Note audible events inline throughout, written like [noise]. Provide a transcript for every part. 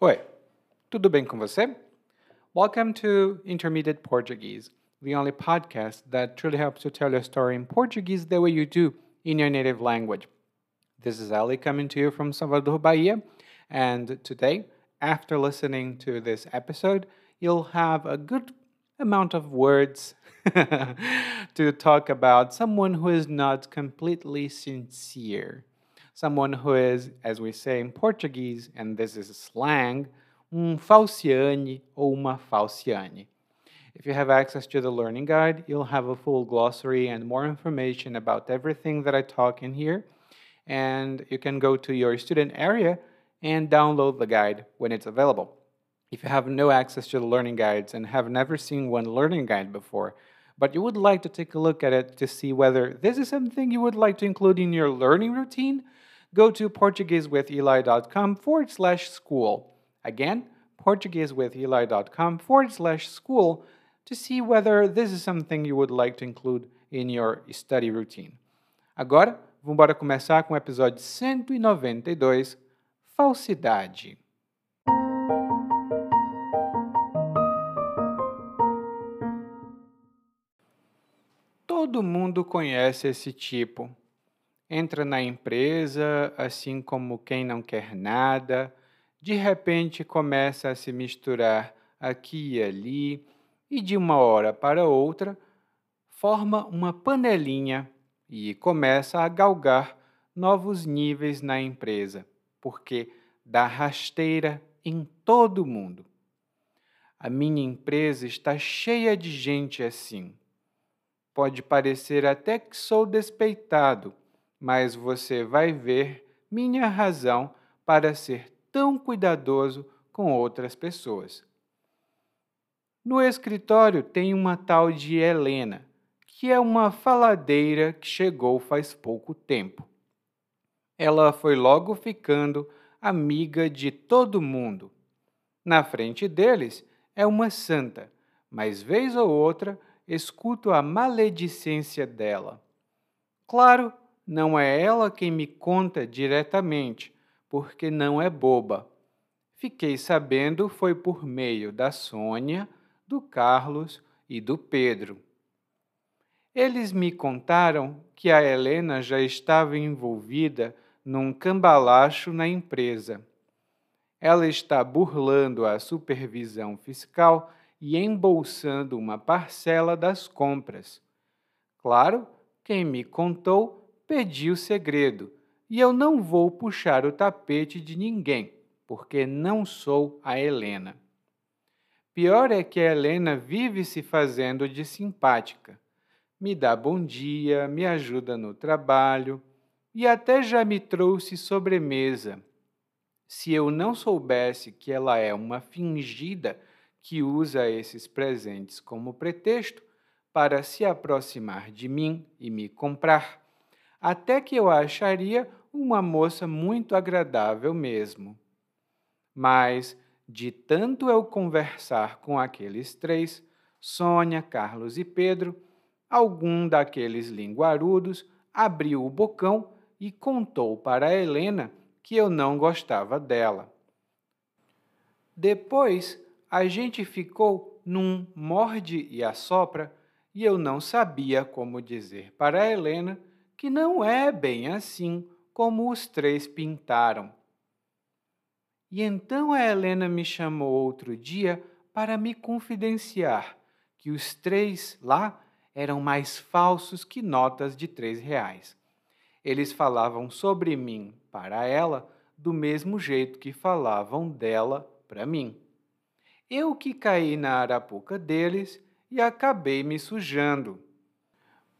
Oi, tudo bem com você? Welcome to Intermediate Portuguese, the only podcast that truly helps you tell your story in Portuguese the way you do in your native language. This is Ali coming to you from Salvador, Bahia, and today, after listening to this episode, you'll have a good amount of words [laughs] to talk about someone who is not completely sincere. Someone who is, as we say in Portuguese, and this is slang, um falciane ou uma falciane. If you have access to the learning guide, you'll have a full glossary and more information about everything that I talk in here. And you can go to your student area and download the guide when it's available. If you have no access to the learning guides and have never seen one learning guide before, but you would like to take a look at it to see whether this is something you would like to include in your learning routine, go to PortugueseWithEli.com forward slash school. Again, PortugueseWithEli.com forward slash school to see whether this is something you would like to include in your study routine. Agora, vamos começar com o episódio 192, Falsidade. Todo mundo conhece esse tipo. Entra na empresa, assim como quem não quer nada, de repente começa a se misturar aqui e ali, e de uma hora para outra forma uma panelinha e começa a galgar novos níveis na empresa, porque dá rasteira em todo mundo. A minha empresa está cheia de gente assim. Pode parecer até que sou despeitado, mas você vai ver minha razão para ser tão cuidadoso com outras pessoas. No escritório tem uma tal de Helena, que é uma faladeira que chegou faz pouco tempo. Ela foi logo ficando amiga de todo mundo. Na frente deles é uma santa, mas vez ou outra escuto a maledicência dela. Claro, não é ela quem me conta diretamente, porque não é boba. Fiquei sabendo foi por meio da Sônia, do Carlos e do Pedro. Eles me contaram que a Helena já estava envolvida num cambalacho na empresa. Ela está burlando a supervisão fiscal e embolsando uma parcela das compras. Claro, quem me contou pediu segredo, e eu não vou puxar o tapete de ninguém, porque não sou a Helena. Pior é que a Helena vive se fazendo de simpática. Me dá bom dia, me ajuda no trabalho e até já me trouxe sobremesa. Se eu não soubesse que ela é uma fingida, que usa esses presentes como pretexto para se aproximar de mim e me comprar, até que eu acharia uma moça muito agradável mesmo. Mas, de tanto eu conversar com aqueles três, Sônia, Carlos e Pedro, algum daqueles linguarudos abriu o bocão e contou para Helena que eu não gostava dela. Depois a gente ficou num morde e assopra e eu não sabia como dizer para a Helena que não é bem assim como os três pintaram. E então a Helena me chamou outro dia para me confidenciar que os três lá eram mais falsos que notas de três reais. Eles falavam sobre mim para ela do mesmo jeito que falavam dela para mim. Eu que caí na arapuca deles e acabei me sujando.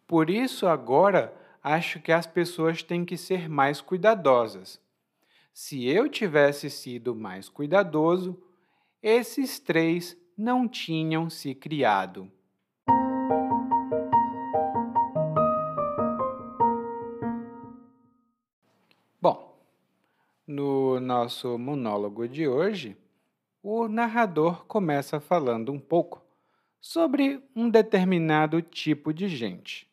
Por isso, agora, acho que as pessoas têm que ser mais cuidadosas. Se eu tivesse sido mais cuidadoso, esses três não tinham se criado. Bom, no nosso monólogo de hoje, o narrador começa falando um pouco sobre um determinado tipo de gente.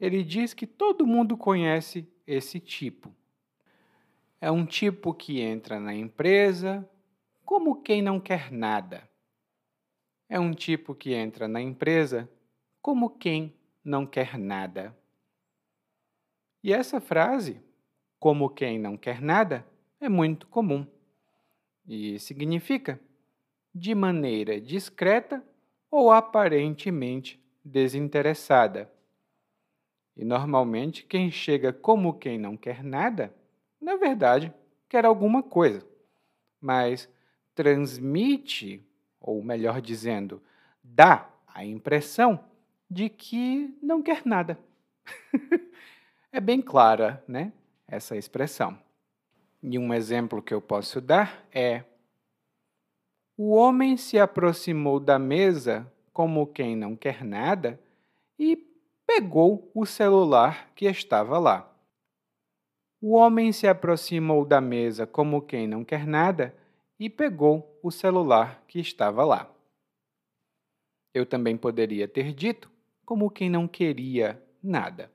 Ele diz que todo mundo conhece esse tipo. É um tipo que entra na empresa, como quem não quer nada. É um tipo que entra na empresa como quem não quer nada. E essa frase, como quem não quer nada, é muito comum e significa de maneira discreta ou aparentemente desinteressada. E normalmente quem chega como quem não quer nada, na verdade, quer alguma coisa, mas transmite, ou melhor dizendo, dá a impressão de que não quer nada. [laughs] é bem clara, né, essa expressão. E um exemplo que eu posso dar é: o homem se aproximou da mesa como quem não quer nada e pegou o celular que estava lá. O homem se aproximou da mesa como quem não quer nada e pegou o celular que estava lá. Eu também poderia ter dito como quem não queria nada,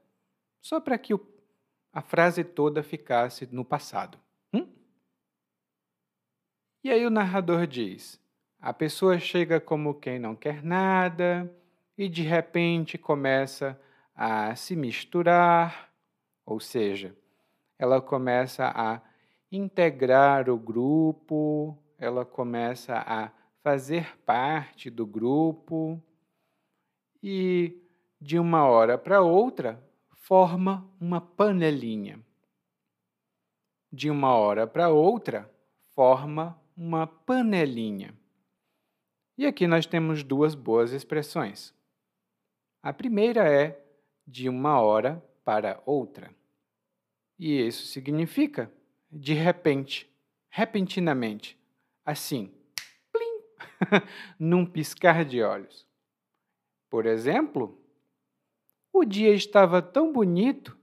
só para que a frase toda ficasse no passado. Hum? E aí o narrador diz: a pessoa chega como quem não quer nada e de repente começa a se misturar, ou seja, ela começa a integrar o grupo, ela começa a fazer parte do grupo e de uma hora para outra forma uma panelinha. De uma hora para outra forma uma panelinha. E aqui nós temos duas boas expressões. A primeira é de uma hora para outra. E isso significa de repente, repentinamente, assim, plim, [laughs] num piscar de olhos. Por exemplo, o dia estava tão bonito,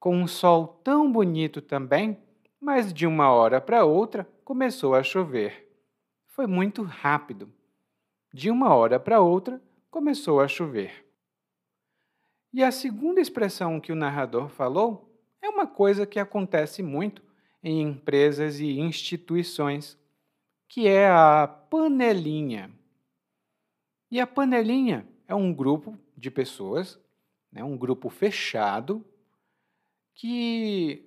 com um sol tão bonito também, mas de uma hora para outra começou a chover. Foi muito rápido. De uma hora para outra começou a chover. E a segunda expressão que o narrador falou é uma coisa que acontece muito em empresas e instituições, que é a panelinha. E a panelinha é um grupo de pessoas, né, um grupo fechado, que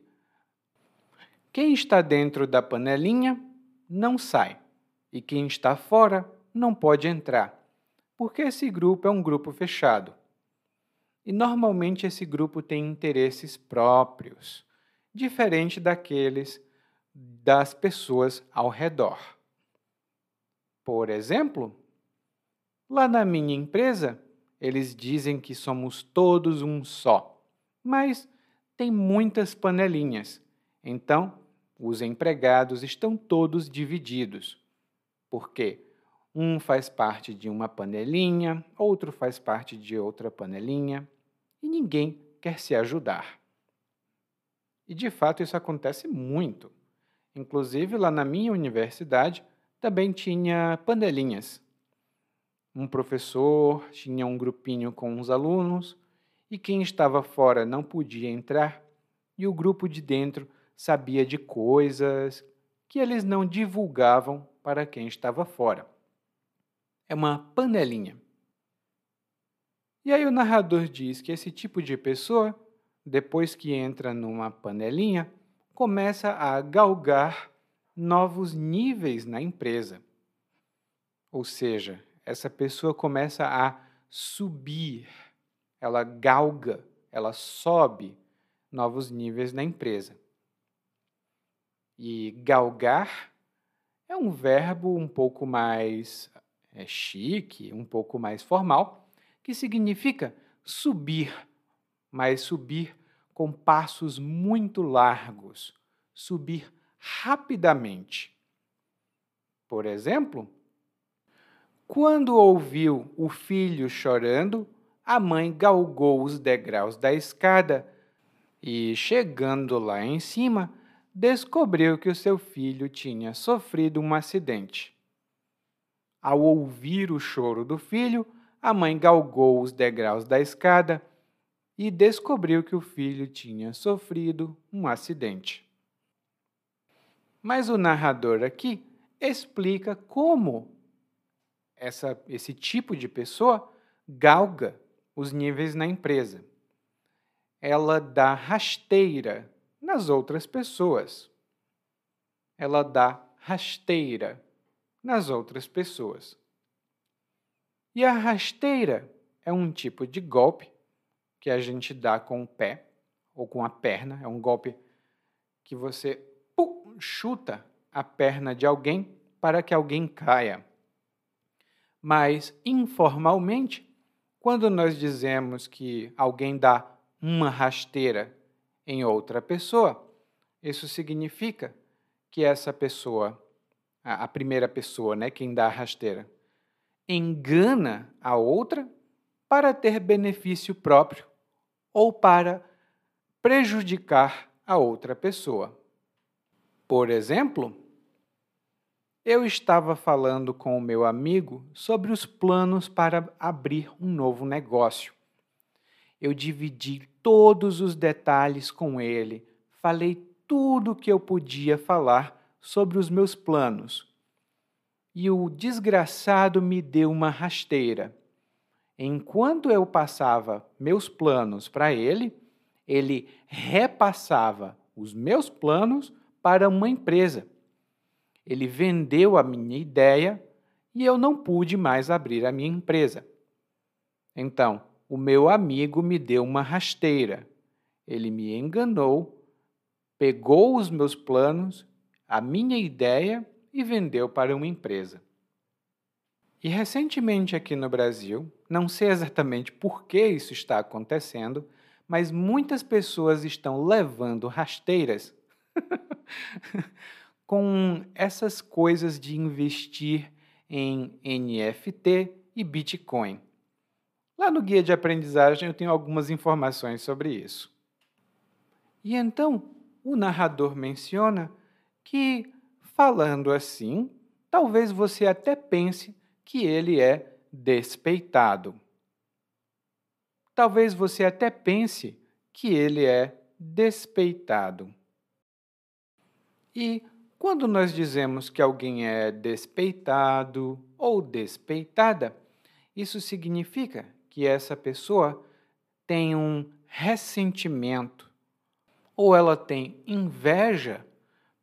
quem está dentro da panelinha não sai e quem está fora não pode entrar, porque esse grupo é um grupo fechado. E normalmente esse grupo tem interesses próprios, diferente daqueles das pessoas ao redor. Por exemplo, lá na minha empresa, eles dizem que somos todos um só, mas tem muitas panelinhas. Então, os empregados estão todos divididos. Por quê? Um faz parte de uma panelinha, outro faz parte de outra panelinha e ninguém quer se ajudar. E de fato isso acontece muito. Inclusive lá na minha universidade também tinha panelinhas. Um professor tinha um grupinho com os alunos e quem estava fora não podia entrar e o grupo de dentro sabia de coisas que eles não divulgavam para quem estava fora. É uma panelinha. E aí o narrador diz que esse tipo de pessoa, depois que entra numa panelinha, começa a galgar novos níveis na empresa. Ou seja, essa pessoa começa a subir, ela galga, ela sobe novos níveis na empresa. E galgar é um verbo um pouco mais é, chique, um pouco mais formal, que significa subir, mas subir com passos muito largos, subir rapidamente. Por exemplo, quando ouviu o filho chorando, a mãe galgou os degraus da escada e, chegando lá em cima, descobriu que o seu filho tinha sofrido um acidente. Ao ouvir o choro do filho, a mãe galgou os degraus da escada e descobriu que o filho tinha sofrido um acidente. Mas o narrador aqui explica como essa, esse tipo de pessoa galga os níveis na empresa. Ela dá rasteira nas outras pessoas. Ela dá rasteira nas outras pessoas. E a rasteira é um tipo de golpe que a gente dá com o pé ou com a perna. É um golpe que você pum, chuta a perna de alguém para que alguém caia. Mas, informalmente, quando nós dizemos que alguém dá uma rasteira em outra pessoa, isso significa que essa pessoa, a primeira pessoa, né, quem dá a rasteira, engana a outra para ter benefício próprio ou para prejudicar a outra pessoa. Por exemplo, eu estava falando com o meu amigo sobre os planos para abrir um novo negócio. Eu dividi todos os detalhes com ele, falei tudo o que eu podia falar sobre os meus planos. E o desgraçado me deu uma rasteira. Enquanto eu passava meus planos para ele, ele repassava os meus planos para uma empresa. Ele vendeu a minha ideia e eu não pude mais abrir a minha empresa. Então, o meu amigo me deu uma rasteira. Ele me enganou, pegou os meus planos, a minha ideia e vendeu para uma empresa. E recentemente aqui no Brasil, não sei exatamente por que isso está acontecendo, mas muitas pessoas estão levando rasteiras [laughs] com essas coisas de investir em NFT e Bitcoin. Lá no guia de aprendizagem eu tenho algumas informações sobre isso. E então o narrador menciona que, falando assim, talvez você até pense que ele é despeitado. Talvez você até pense que ele é despeitado. E quando nós dizemos que alguém é despeitado ou despeitada, isso significa que essa pessoa tem um ressentimento ou ela tem inveja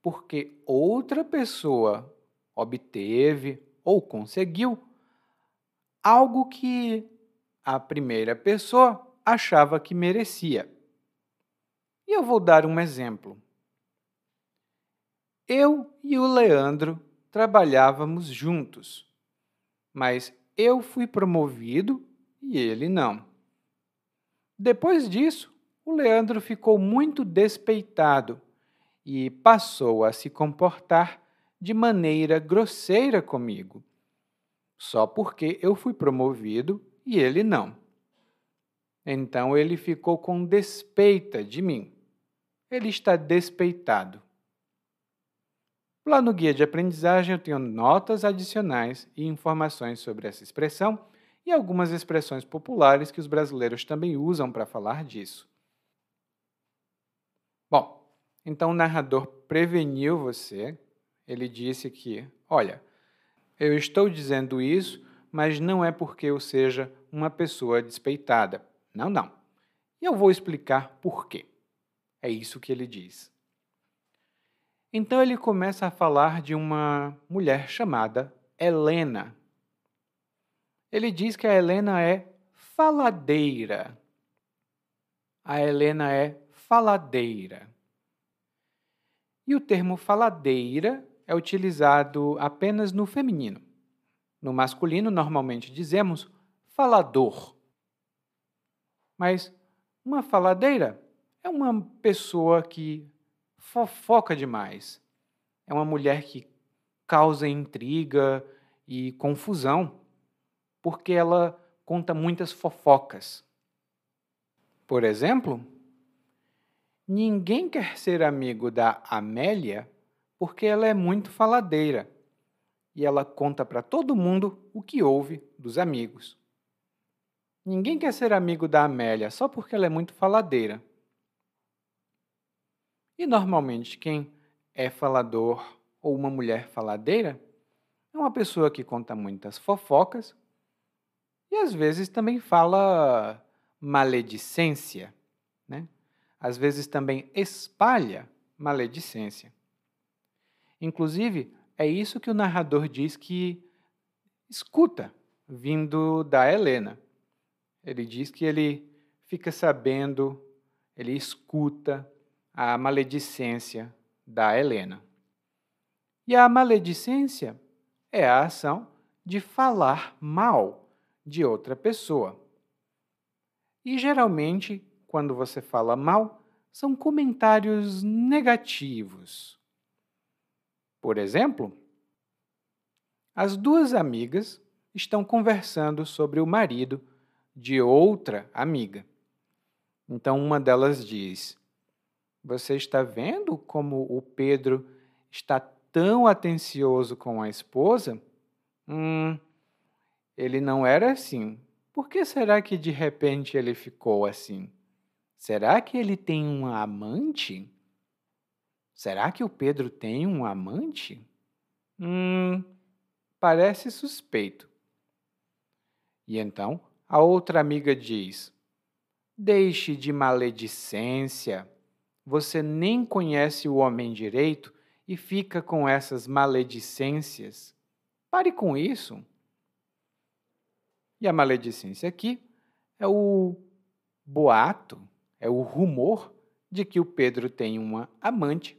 porque outra pessoa obteve ou conseguiu algo que a primeira pessoa achava que merecia. E eu vou dar um exemplo. Eu e o Leandro trabalhávamos juntos, mas eu fui promovido e ele não. Depois disso, o Leandro ficou muito despeitado e passou a se comportar de maneira grosseira comigo, só porque eu fui promovido e ele não. Então ele ficou com despeita de mim. Ele está despeitado. Lá no guia de aprendizagem eu tenho notas adicionais e informações sobre essa expressão e algumas expressões populares que os brasileiros também usam para falar disso. Bom, então o narrador preveniu você. Ele disse que, olha, eu estou dizendo isso, mas não é porque eu seja uma pessoa despeitada. Não, não. E eu vou explicar por quê. É isso que ele diz. Então ele começa a falar de uma mulher chamada Helena. Ele diz que a Helena é faladeira. A Helena é faladeira. E o termo faladeira é utilizado apenas no feminino. No masculino, normalmente dizemos falador. Mas uma faladeira é uma pessoa que fofoca demais. É uma mulher que causa intriga e confusão, porque ela conta muitas fofocas. Por exemplo, ninguém quer ser amigo da Amélia porque ela é muito faladeira e ela conta para todo mundo o que ouve dos amigos. Ninguém quer ser amigo da Amélia só porque ela é muito faladeira. E normalmente quem é falador ou uma mulher faladeira é uma pessoa que conta muitas fofocas e às vezes também fala maledicência? Às vezes também espalha maledicência. Inclusive, é isso que o narrador diz que escuta vindo da Helena. Ele diz que ele fica sabendo, ele escuta a maledicência da Helena. E a maledicência é a ação de falar mal de outra pessoa. E geralmente, quando você fala mal, são comentários negativos. Por exemplo, as duas amigas estão conversando sobre o marido de outra amiga. Então, uma delas diz: Você está vendo como o Pedro está tão atencioso com a esposa? Hum, ele não era assim. Por que será que de repente ele ficou assim? Será que ele tem um amante? Será que o Pedro tem um amante? Hum, parece suspeito. E então a outra amiga diz: Deixe de maledicência. Você nem conhece o homem direito e fica com essas maledicências. Pare com isso. E a maledicência aqui é o boato, é o rumor de que o Pedro tem uma amante.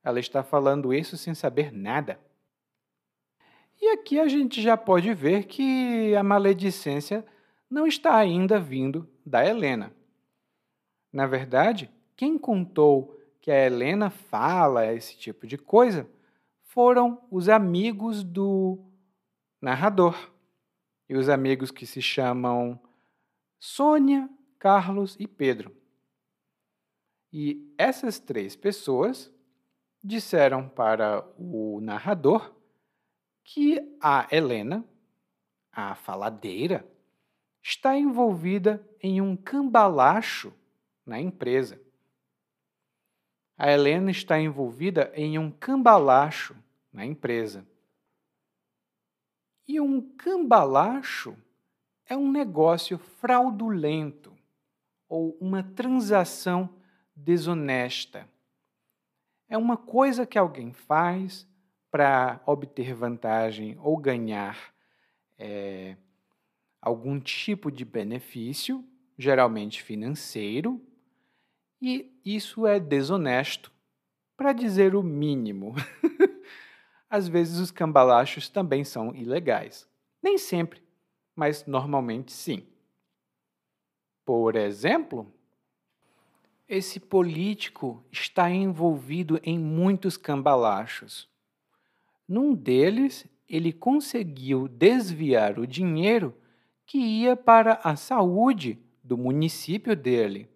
Ela está falando isso sem saber nada. E aqui a gente já pode ver que a maledicência não está ainda vindo da Helena. Na verdade, quem contou que a Helena fala esse tipo de coisa foram os amigos do narrador. E os amigos que se chamam Sônia, Carlos e Pedro. E essas três pessoas disseram para o narrador que a Helena, a faladeira, está envolvida em um cambalacho na empresa. A Helena está envolvida em um cambalacho na empresa. E um cambalacho é um negócio fraudulento ou uma transação desonesta. É uma coisa que alguém faz para obter vantagem ou ganhar é, algum tipo de benefício, geralmente financeiro, e isso é desonesto, para dizer o mínimo. [laughs] Às vezes os cambalachos também são ilegais. Nem sempre, mas normalmente sim. Por exemplo, esse político está envolvido em muitos cambalachos. Num deles, ele conseguiu desviar o dinheiro que ia para a saúde do município dele.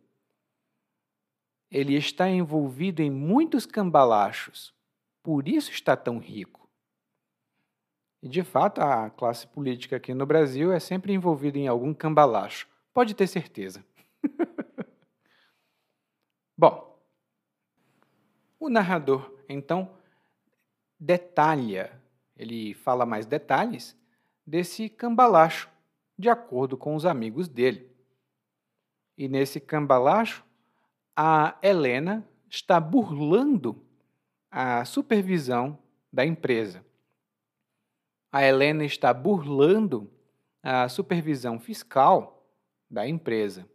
Ele está envolvido em muitos cambalachos, por isso está tão rico. E de fato, a classe política aqui no Brasil é sempre envolvida em algum cambalacho, pode ter certeza. Bom, o narrador então detalha, ele fala mais detalhes desse cambalacho, de acordo com os amigos dele. E nesse cambalacho, a Helena está burlando a supervisão da empresa. A Helena está burlando a supervisão fiscal da empresa.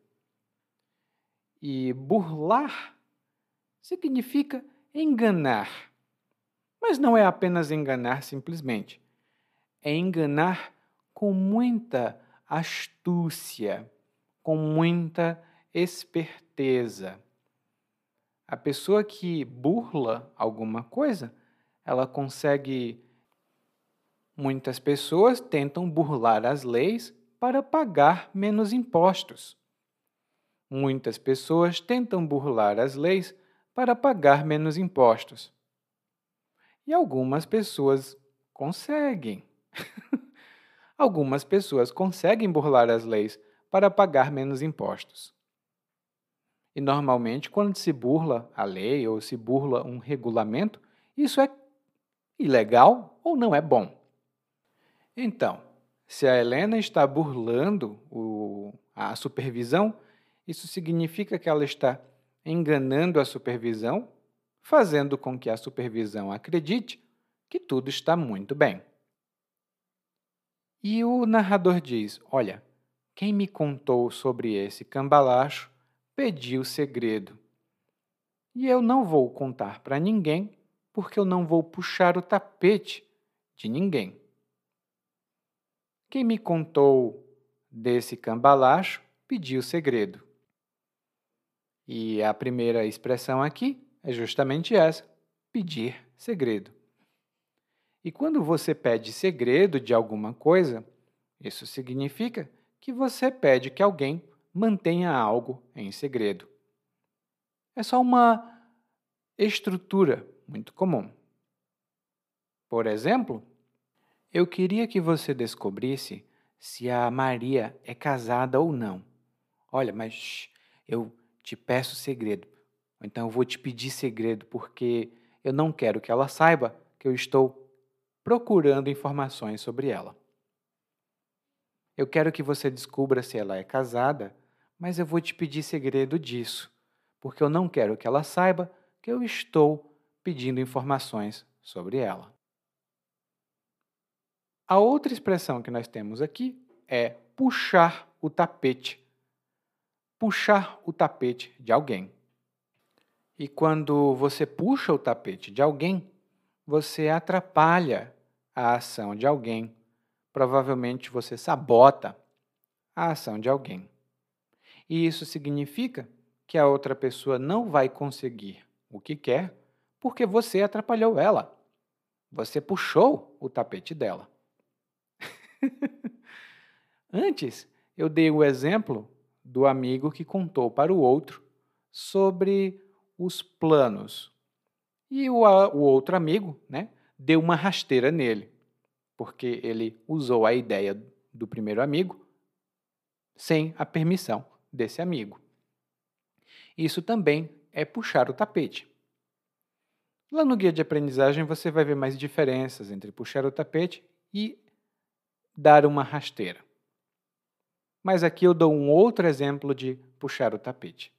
E burlar significa enganar. Mas não é apenas enganar simplesmente. É enganar com muita astúcia, com muita esperteza. A pessoa que burla alguma coisa, ela consegue. Muitas pessoas tentam burlar as leis para pagar menos impostos. Muitas pessoas tentam burlar as leis para pagar menos impostos. E algumas pessoas conseguem. [laughs] algumas pessoas conseguem burlar as leis para pagar menos impostos. E normalmente, quando se burla a lei ou se burla um regulamento, isso é ilegal ou não é bom. Então, se a Helena está burlando o, a supervisão, isso significa que ela está enganando a supervisão, fazendo com que a supervisão acredite que tudo está muito bem. E o narrador diz: Olha, quem me contou sobre esse cambalacho pediu segredo. E eu não vou contar para ninguém, porque eu não vou puxar o tapete de ninguém. Quem me contou desse cambalacho pediu segredo. E a primeira expressão aqui é justamente essa: pedir segredo. E quando você pede segredo de alguma coisa, isso significa que você pede que alguém mantenha algo em segredo. É só uma estrutura muito comum. Por exemplo, eu queria que você descobrisse se a Maria é casada ou não. Olha, mas eu te peço segredo. Então eu vou te pedir segredo porque eu não quero que ela saiba que eu estou procurando informações sobre ela. Eu quero que você descubra se ela é casada, mas eu vou te pedir segredo disso, porque eu não quero que ela saiba que eu estou pedindo informações sobre ela. A outra expressão que nós temos aqui é puxar o tapete. Puxar o tapete de alguém. E quando você puxa o tapete de alguém, você atrapalha a ação de alguém. Provavelmente você sabota a ação de alguém. E isso significa que a outra pessoa não vai conseguir o que quer porque você atrapalhou ela. Você puxou o tapete dela. [laughs] Antes, eu dei o exemplo do amigo que contou para o outro sobre os planos. E o, o outro amigo né, deu uma rasteira nele, porque ele usou a ideia do primeiro amigo sem a permissão desse amigo. Isso também é puxar o tapete. Lá no guia de aprendizagem você vai ver mais diferenças entre puxar o tapete e dar uma rasteira. Mas aqui eu dou um outro exemplo de puxar o tapete.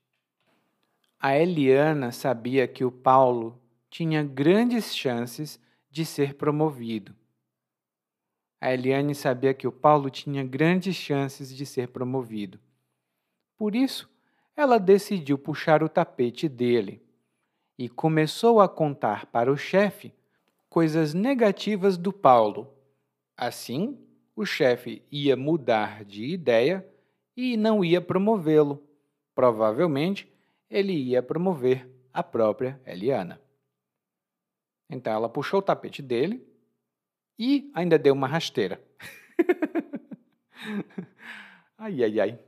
A Eliana sabia que o Paulo tinha grandes chances de ser promovido. A Eliane sabia que o Paulo tinha grandes chances de ser promovido. Por isso, ela decidiu puxar o tapete dele e começou a contar para o chefe coisas negativas do Paulo. Assim, o chefe ia mudar de ideia e não ia promovê-lo. Provavelmente, ele ia promover a própria Eliana. Então ela puxou o tapete dele e ainda deu uma rasteira. [laughs] ai, ai, ai.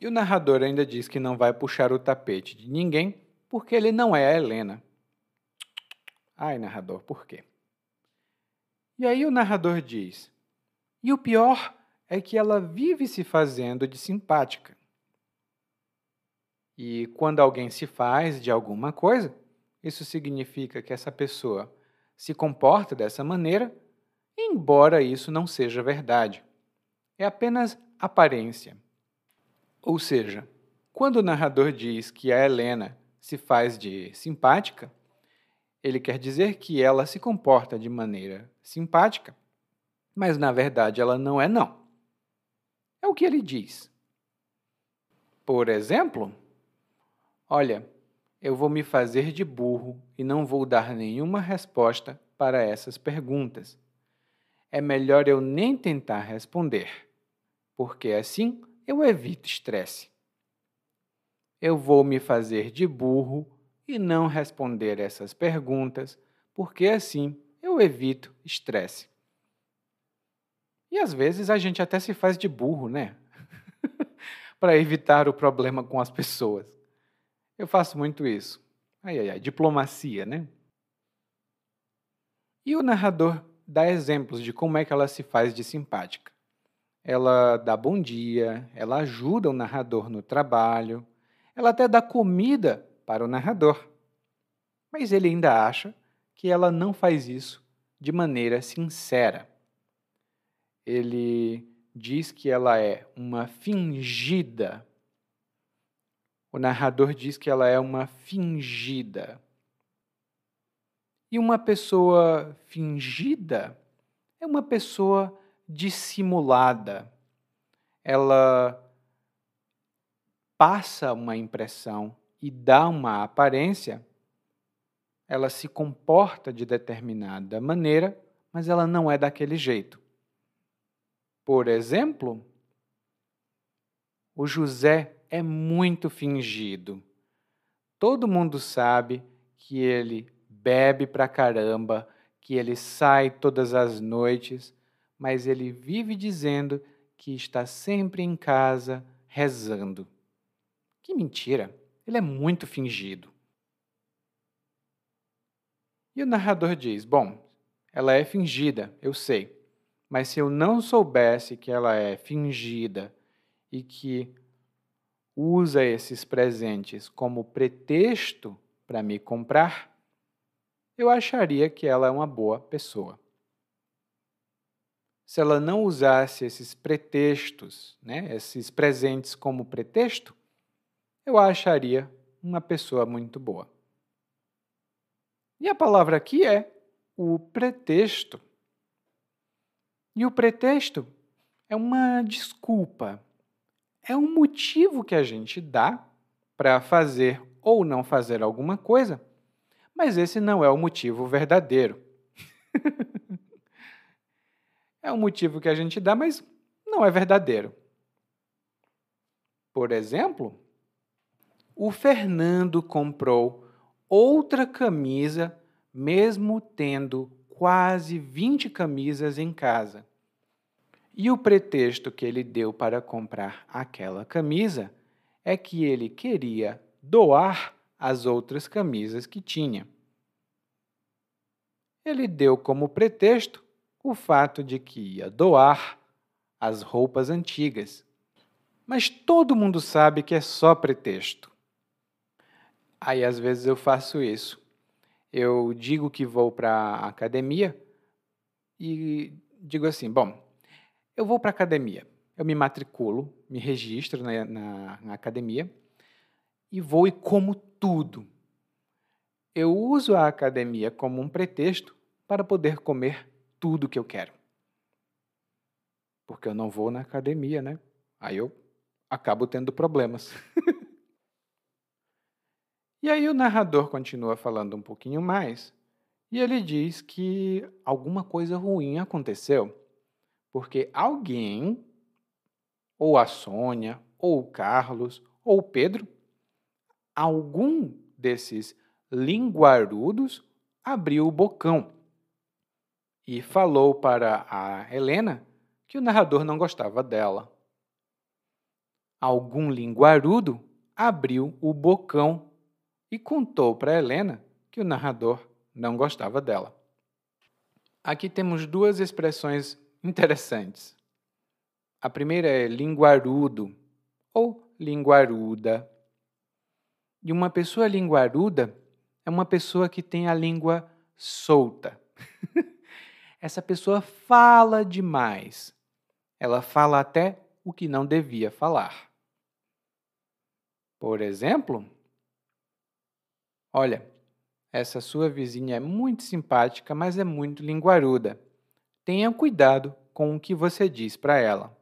E o narrador ainda diz que não vai puxar o tapete de ninguém porque ele não é a Helena. Ai, narrador, por quê? E aí o narrador diz: E o pior é que ela vive se fazendo de simpática. E quando alguém se faz de alguma coisa, isso significa que essa pessoa se comporta dessa maneira, embora isso não seja verdade. É apenas aparência. Ou seja, quando o narrador diz que a Helena se faz de simpática, ele quer dizer que ela se comporta de maneira simpática, mas na verdade ela não é, não. É o que ele diz. Por exemplo, olha, eu vou me fazer de burro e não vou dar nenhuma resposta para essas perguntas. É melhor eu nem tentar responder, porque assim eu evito estresse. Eu vou me fazer de burro e não responder essas perguntas, porque assim eu evito estresse. E às vezes a gente até se faz de burro, né? [laughs] para evitar o problema com as pessoas. Eu faço muito isso. Ai, ai, ai, diplomacia, né? E o narrador dá exemplos de como é que ela se faz de simpática. Ela dá bom dia, ela ajuda o narrador no trabalho, ela até dá comida para o narrador. Mas ele ainda acha que ela não faz isso de maneira sincera. Ele diz que ela é uma fingida. O narrador diz que ela é uma fingida. E uma pessoa fingida é uma pessoa dissimulada. Ela passa uma impressão e dá uma aparência, ela se comporta de determinada maneira, mas ela não é daquele jeito. Por exemplo, o José é muito fingido. Todo mundo sabe que ele bebe pra caramba, que ele sai todas as noites, mas ele vive dizendo que está sempre em casa rezando. Que mentira! Ele é muito fingido. E o narrador diz: Bom, ela é fingida, eu sei, mas se eu não soubesse que ela é fingida e que usa esses presentes como pretexto para me comprar, eu acharia que ela é uma boa pessoa. Se ela não usasse esses pretextos, né, esses presentes como pretexto, eu a acharia uma pessoa muito boa. E a palavra aqui é o pretexto. E o pretexto é uma desculpa, é um motivo que a gente dá para fazer ou não fazer alguma coisa, mas esse não é o motivo verdadeiro. [laughs] é um motivo que a gente dá, mas não é verdadeiro. Por exemplo, o Fernando comprou outra camisa, mesmo tendo quase 20 camisas em casa. E o pretexto que ele deu para comprar aquela camisa é que ele queria doar as outras camisas que tinha. Ele deu como pretexto o fato de que ia doar as roupas antigas. Mas todo mundo sabe que é só pretexto. Aí às vezes eu faço isso. Eu digo que vou para a academia e digo assim: bom, eu vou para a academia. Eu me matriculo, me registro na, na, na academia e vou e como tudo. Eu uso a academia como um pretexto para poder comer tudo que eu quero. Porque eu não vou na academia, né? Aí eu acabo tendo problemas. [laughs] E aí o narrador continua falando um pouquinho mais, e ele diz que alguma coisa ruim aconteceu, porque alguém, ou a Sônia, ou o Carlos, ou o Pedro, algum desses linguarudos abriu o bocão e falou para a Helena que o narrador não gostava dela. Algum linguarudo abriu o bocão e contou para Helena que o narrador não gostava dela. Aqui temos duas expressões interessantes. A primeira é linguarudo ou linguaruda. E uma pessoa linguaruda é uma pessoa que tem a língua solta. [laughs] Essa pessoa fala demais. Ela fala até o que não devia falar. Por exemplo, Olha, essa sua vizinha é muito simpática, mas é muito linguaruda. Tenha cuidado com o que você diz para ela.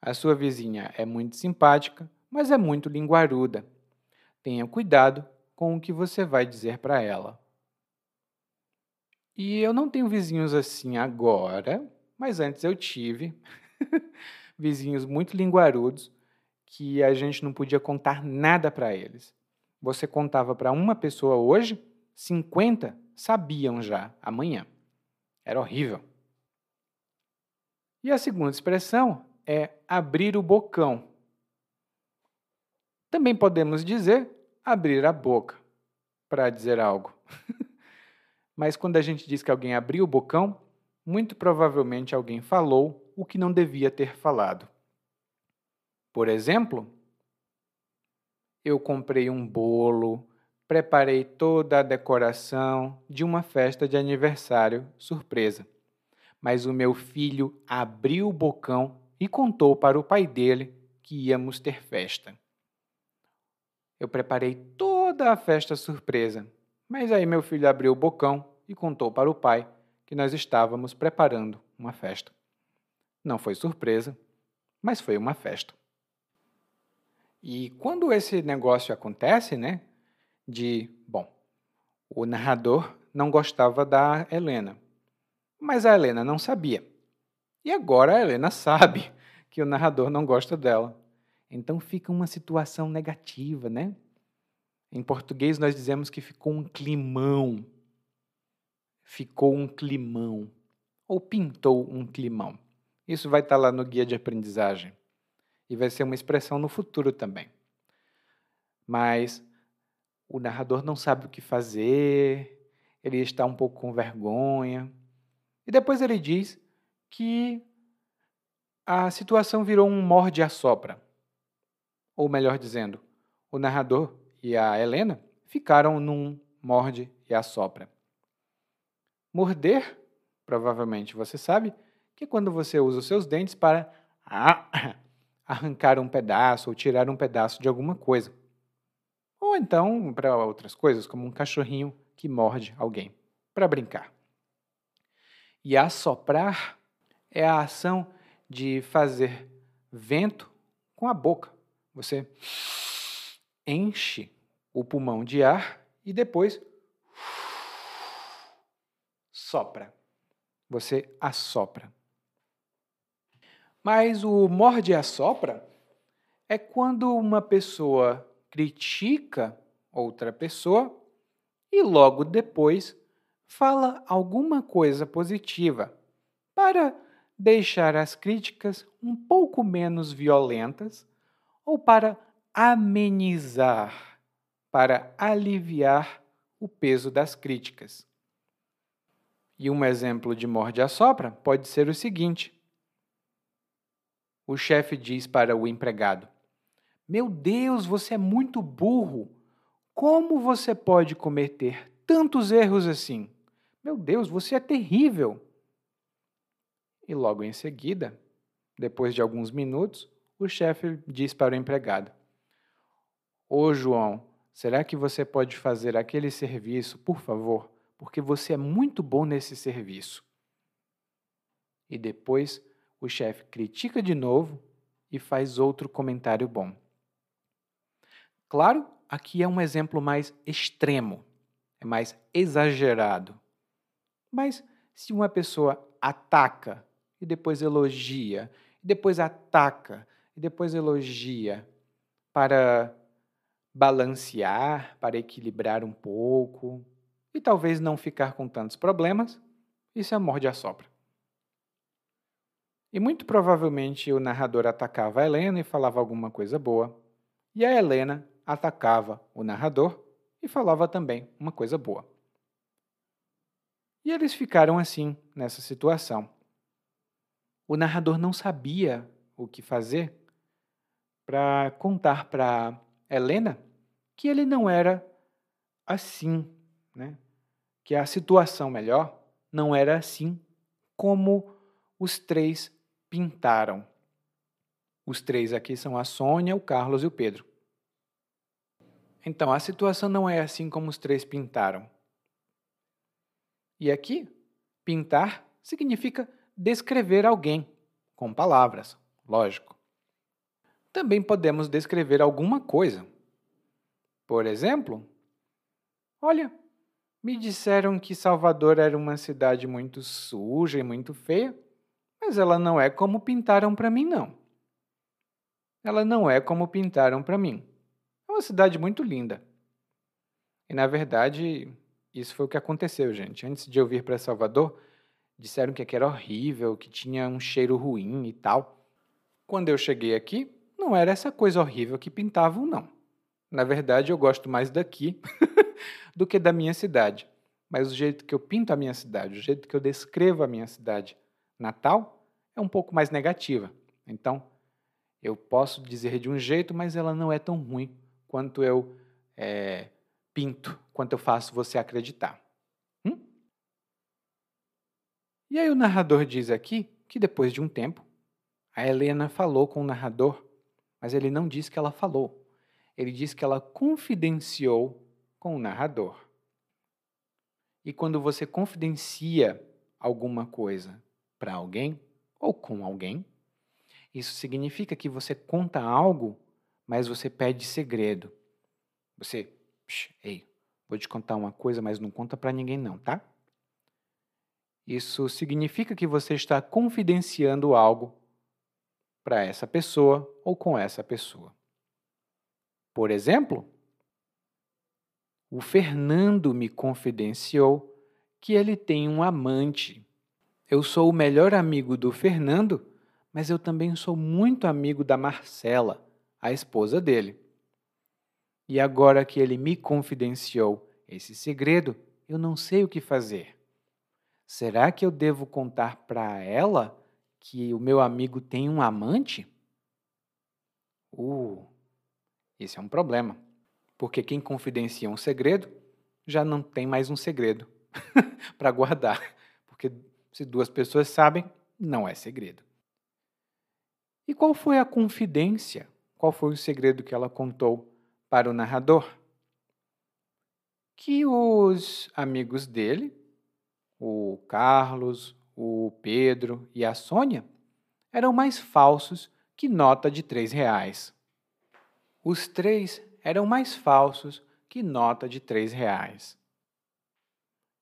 A sua vizinha é muito simpática, mas é muito linguaruda. Tenha cuidado com o que você vai dizer para ela. E eu não tenho vizinhos assim agora, mas antes eu tive [laughs] vizinhos muito linguarudos que a gente não podia contar nada para eles você contava para uma pessoa hoje, 50 sabiam já amanhã. Era horrível. E a segunda expressão é abrir o bocão. Também podemos dizer abrir a boca para dizer algo. [laughs] Mas quando a gente diz que alguém abriu o bocão, muito provavelmente alguém falou o que não devia ter falado. Por exemplo, eu comprei um bolo preparei toda a decoração de uma festa de aniversário surpresa. Mas o meu filho abriu o bocão e contou para o pai dele que íamos ter festa. Eu preparei toda a festa surpresa, mas aí meu filho abriu o bocão e contou para o pai que nós estávamos preparando uma festa. Não foi surpresa, mas foi uma festa. E quando esse negócio acontece, né, de, bom, o narrador não gostava da Helena, mas a Helena não sabia. E agora a Helena [laughs] sabe que o narrador não gosta dela. Então fica uma situação negativa, né? Em português nós dizemos que ficou um climão. Ficou um climão. Ou pintou um climão. Isso vai estar lá no guia de aprendizagem. E vai ser uma expressão no futuro também. Mas o narrador não sabe o que fazer, ele está um pouco com vergonha. E depois ele diz que a situação virou um morde-a-sopra. Ou melhor dizendo, o narrador e a Helena ficaram num morde e assopra. Morder, provavelmente você sabe, que é quando você usa os seus dentes para arrancar um pedaço ou tirar um pedaço de alguma coisa. Ou então para outras coisas, como um cachorrinho que morde alguém, para brincar. E assoprar é a ação de fazer vento com a boca. Você enche o pulmão de ar e depois sopra. Você assopra. Mas o morde e assopra é quando uma pessoa critica outra pessoa e logo depois fala alguma coisa positiva para deixar as críticas um pouco menos violentas ou para amenizar para aliviar o peso das críticas. E um exemplo de morde a sopra pode ser o seguinte: o chefe diz para o empregado: Meu Deus, você é muito burro! Como você pode cometer tantos erros assim? Meu Deus, você é terrível! E logo em seguida, depois de alguns minutos, o chefe diz para o empregado: Ô João, Será que você pode fazer aquele serviço, por favor? Porque você é muito bom nesse serviço. E depois o chefe critica de novo e faz outro comentário bom. Claro, aqui é um exemplo mais extremo, é mais exagerado. Mas se uma pessoa ataca e depois elogia, e depois ataca e depois elogia para balancear, para equilibrar um pouco e talvez não ficar com tantos problemas, isso é morde a sopra. E muito provavelmente o narrador atacava a Helena e falava alguma coisa boa, e a Helena atacava o narrador e falava também uma coisa boa. E eles ficaram assim, nessa situação. O narrador não sabia o que fazer para contar para Helena que ele não era assim, né? que a situação melhor não era assim como os três pintaram. Os três aqui são a Sônia, o Carlos e o Pedro. Então, a situação não é assim como os três pintaram. E aqui, pintar significa descrever alguém, com palavras, lógico. Também podemos descrever alguma coisa, por exemplo, olha, me disseram que Salvador era uma cidade muito suja e muito feia, mas ela não é como pintaram para mim, não. Ela não é como pintaram para mim. É uma cidade muito linda. E na verdade, isso foi o que aconteceu, gente. Antes de eu vir para Salvador, disseram que aqui era horrível, que tinha um cheiro ruim e tal. Quando eu cheguei aqui, não era essa coisa horrível que pintavam, não. Na verdade, eu gosto mais daqui [laughs] do que da minha cidade. Mas o jeito que eu pinto a minha cidade, o jeito que eu descrevo a minha cidade natal, é um pouco mais negativa. Então, eu posso dizer de um jeito, mas ela não é tão ruim quanto eu é, pinto quanto eu faço você acreditar. Hum? E aí o narrador diz aqui que depois de um tempo, a Helena falou com o narrador, mas ele não disse que ela falou. Ele disse que ela confidenciou com o narrador. E quando você confidencia alguma coisa para alguém ou com alguém, isso significa que você conta algo, mas você pede segredo. Você, ei, vou te contar uma coisa, mas não conta para ninguém não, tá? Isso significa que você está confidenciando algo para essa pessoa ou com essa pessoa. Por exemplo, o Fernando me confidenciou que ele tem um amante. Eu sou o melhor amigo do Fernando, mas eu também sou muito amigo da Marcela, a esposa dele. E agora que ele me confidenciou esse segredo, eu não sei o que fazer. Será que eu devo contar para ela que o meu amigo tem um amante? Uh, esse é um problema. Porque quem confidencia um segredo já não tem mais um segredo [laughs] para guardar. Porque se duas pessoas sabem, não é segredo. E qual foi a confidência? Qual foi o segredo que ela contou para o narrador? Que os amigos dele, o Carlos, o Pedro e a Sônia, eram mais falsos que nota de três reais. Os três eram mais falsos que nota de três reais.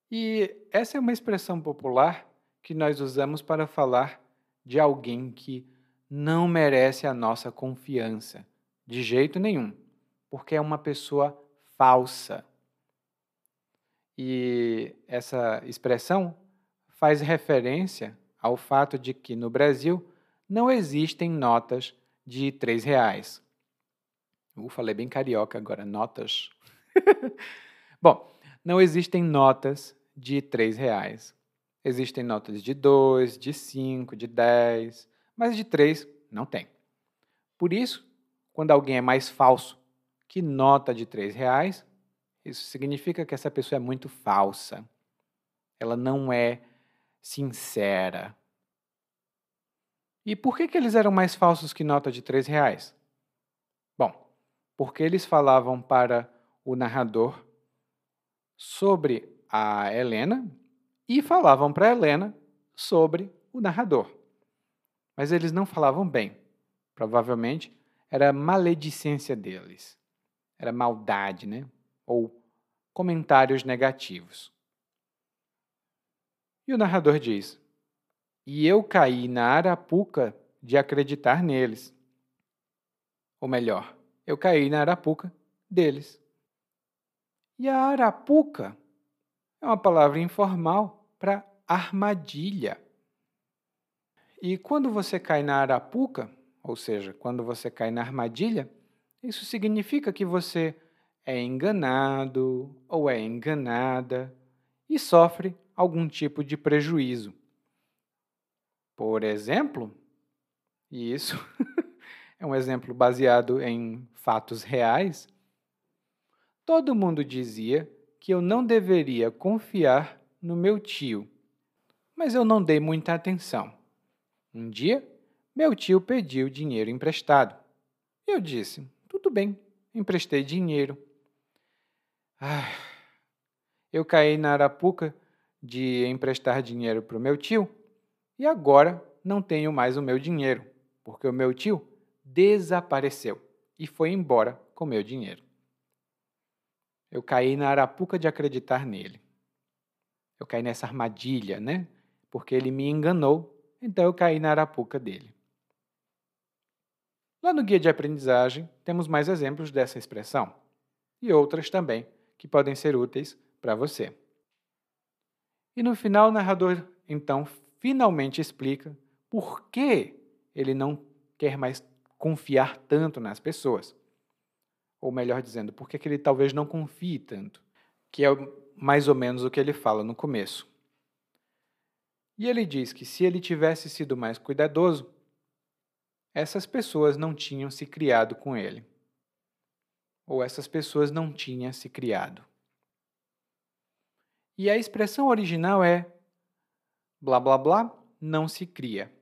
E essa é uma expressão popular que nós usamos para falar de alguém que não merece a nossa confiança, de jeito nenhum, porque é uma pessoa falsa. E essa expressão faz referência ao fato de que no Brasil não existem notas de três reais. Uh, falei bem carioca agora, notas. [laughs] Bom, não existem notas de três reais. Existem notas de dois, de cinco, de dez, mas de três não tem. Por isso, quando alguém é mais falso que nota de três reais, isso significa que essa pessoa é muito falsa. Ela não é sincera. E por que, que eles eram mais falsos que nota de três reais? Bom, porque eles falavam para o narrador sobre a Helena e falavam para Helena sobre o narrador. Mas eles não falavam bem. Provavelmente era maledicência deles. Era maldade, né? Ou comentários negativos. E o narrador diz: E eu caí na arapuca de acreditar neles. Ou melhor, eu caí na arapuca deles. E a arapuca é uma palavra informal para armadilha. E quando você cai na arapuca, ou seja, quando você cai na armadilha, isso significa que você é enganado ou é enganada e sofre algum tipo de prejuízo. Por exemplo, e isso [laughs] é um exemplo baseado em fatos reais, todo mundo dizia que eu não deveria confiar no meu tio, mas eu não dei muita atenção. Um dia, meu tio pediu dinheiro emprestado. Eu disse: tudo bem, emprestei dinheiro. Ah, eu caí na arapuca de emprestar dinheiro para o meu tio e agora não tenho mais o meu dinheiro, porque o meu tio desapareceu e foi embora com meu dinheiro. Eu caí na arapuca de acreditar nele. Eu caí nessa armadilha, né? Porque ele me enganou, então eu caí na arapuca dele. Lá no guia de aprendizagem, temos mais exemplos dessa expressão e outras também que podem ser úteis para você. E no final, o narrador então finalmente explica por que ele não quer mais confiar tanto nas pessoas. Ou melhor dizendo, por que ele talvez não confie tanto, que é mais ou menos o que ele fala no começo. E ele diz que se ele tivesse sido mais cuidadoso, essas pessoas não tinham se criado com ele. ou essas pessoas não tinham se criado. E a expressão original é blá blá blá não se cria.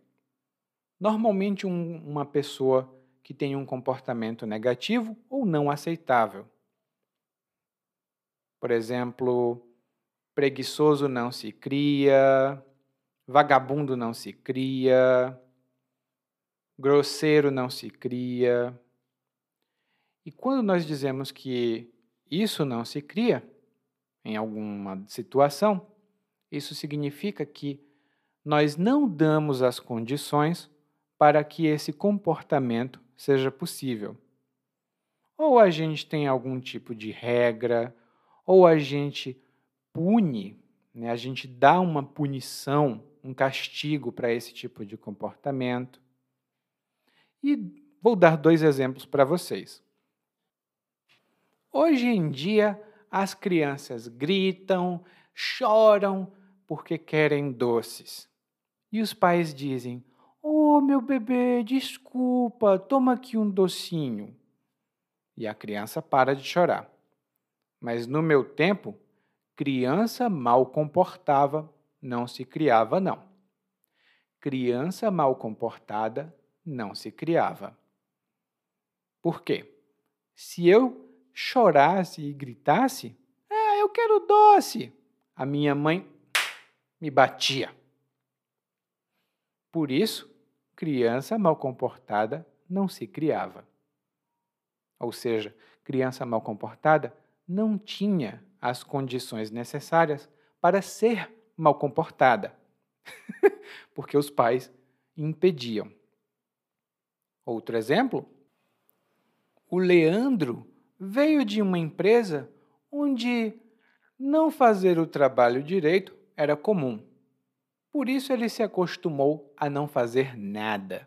Normalmente, um, uma pessoa que tem um comportamento negativo ou não aceitável. Por exemplo, preguiçoso não se cria, vagabundo não se cria, grosseiro não se cria. E quando nós dizemos que isso não se cria, em alguma situação, isso significa que nós não damos as condições para que esse comportamento seja possível. Ou a gente tem algum tipo de regra, ou a gente pune, né? a gente dá uma punição, um castigo para esse tipo de comportamento. E vou dar dois exemplos para vocês. Hoje em dia, as crianças gritam, choram porque querem doces. E os pais dizem: Oh, meu bebê, desculpa, toma aqui um docinho. E a criança para de chorar. Mas no meu tempo, criança mal comportava não se criava, não. Criança mal comportada não se criava. Por quê? Se eu chorasse e gritasse, ah, eu quero doce, a minha mãe me batia. Por isso, criança mal comportada não se criava. Ou seja, criança mal comportada não tinha as condições necessárias para ser mal comportada, [laughs] porque os pais impediam. Outro exemplo: o Leandro veio de uma empresa onde não fazer o trabalho direito era comum. Por isso ele se acostumou a não fazer nada.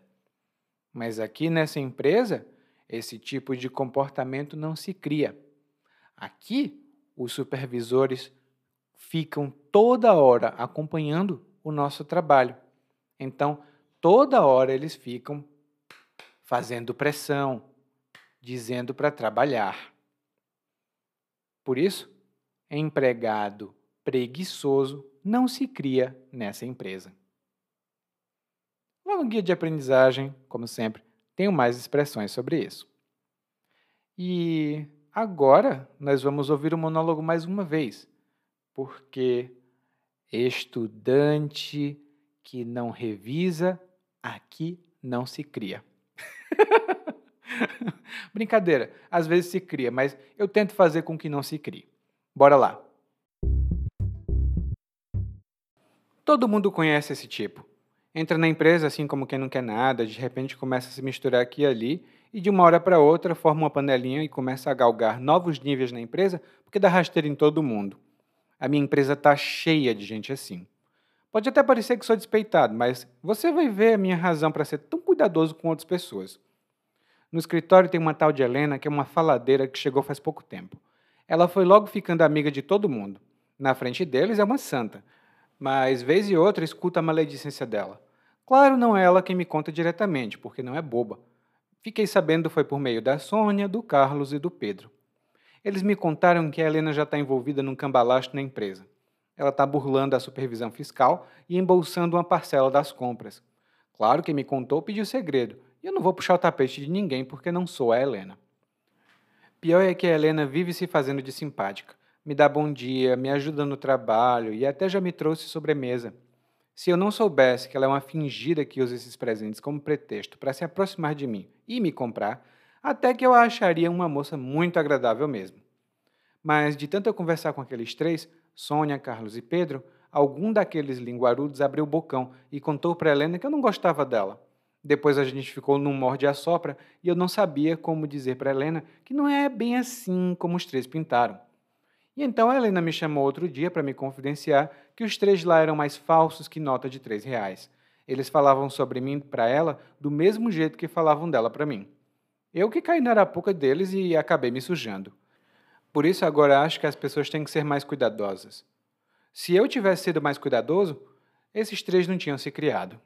Mas aqui nessa empresa, esse tipo de comportamento não se cria. Aqui, os supervisores ficam toda hora acompanhando o nosso trabalho. Então, toda hora eles ficam fazendo pressão, dizendo para trabalhar. Por isso, empregado preguiçoso não se cria nessa empresa. Lá no guia de aprendizagem, como sempre, tenho mais expressões sobre isso. E agora nós vamos ouvir o monólogo mais uma vez, porque estudante que não revisa, aqui não se cria. [laughs] Brincadeira, às vezes se cria, mas eu tento fazer com que não se crie. Bora lá. Todo mundo conhece esse tipo. Entra na empresa assim como quem não quer nada, de repente começa a se misturar aqui e ali, e de uma hora para outra forma uma panelinha e começa a galgar novos níveis na empresa porque dá rasteira em todo mundo. A minha empresa está cheia de gente assim. Pode até parecer que sou despeitado, mas você vai ver a minha razão para ser tão cuidadoso com outras pessoas. No escritório tem uma tal de Helena que é uma faladeira que chegou faz pouco tempo. Ela foi logo ficando amiga de todo mundo. Na frente deles é uma santa, mas vez e outra escuta a maledicência dela. Claro, não é ela quem me conta diretamente, porque não é boba. Fiquei sabendo foi por meio da Sônia, do Carlos e do Pedro. Eles me contaram que a Helena já está envolvida num cambalacho na empresa. Ela está burlando a supervisão fiscal e embolsando uma parcela das compras. Claro que me contou pediu segredo, e eu não vou puxar o tapete de ninguém porque não sou a Helena. Pior é que a Helena vive se fazendo de simpática me dá bom dia, me ajuda no trabalho e até já me trouxe sobremesa. Se eu não soubesse que ela é uma fingida que usa esses presentes como pretexto para se aproximar de mim e me comprar, até que eu a acharia uma moça muito agradável mesmo. Mas de tanto eu conversar com aqueles três, Sônia, Carlos e Pedro, algum daqueles linguarudos abriu o bocão e contou para Helena que eu não gostava dela. Depois a gente ficou num morde a sopra e eu não sabia como dizer para Helena que não é bem assim como os três pintaram. E então a Helena me chamou outro dia para me confidenciar que os três lá eram mais falsos que nota de três reais. Eles falavam sobre mim para ela do mesmo jeito que falavam dela para mim. Eu que caí na arapuca deles e acabei me sujando. Por isso agora acho que as pessoas têm que ser mais cuidadosas. Se eu tivesse sido mais cuidadoso, esses três não tinham se criado.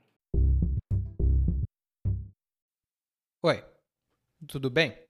Oi, tudo bem?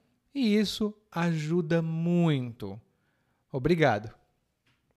e isso ajuda muito. Obrigado.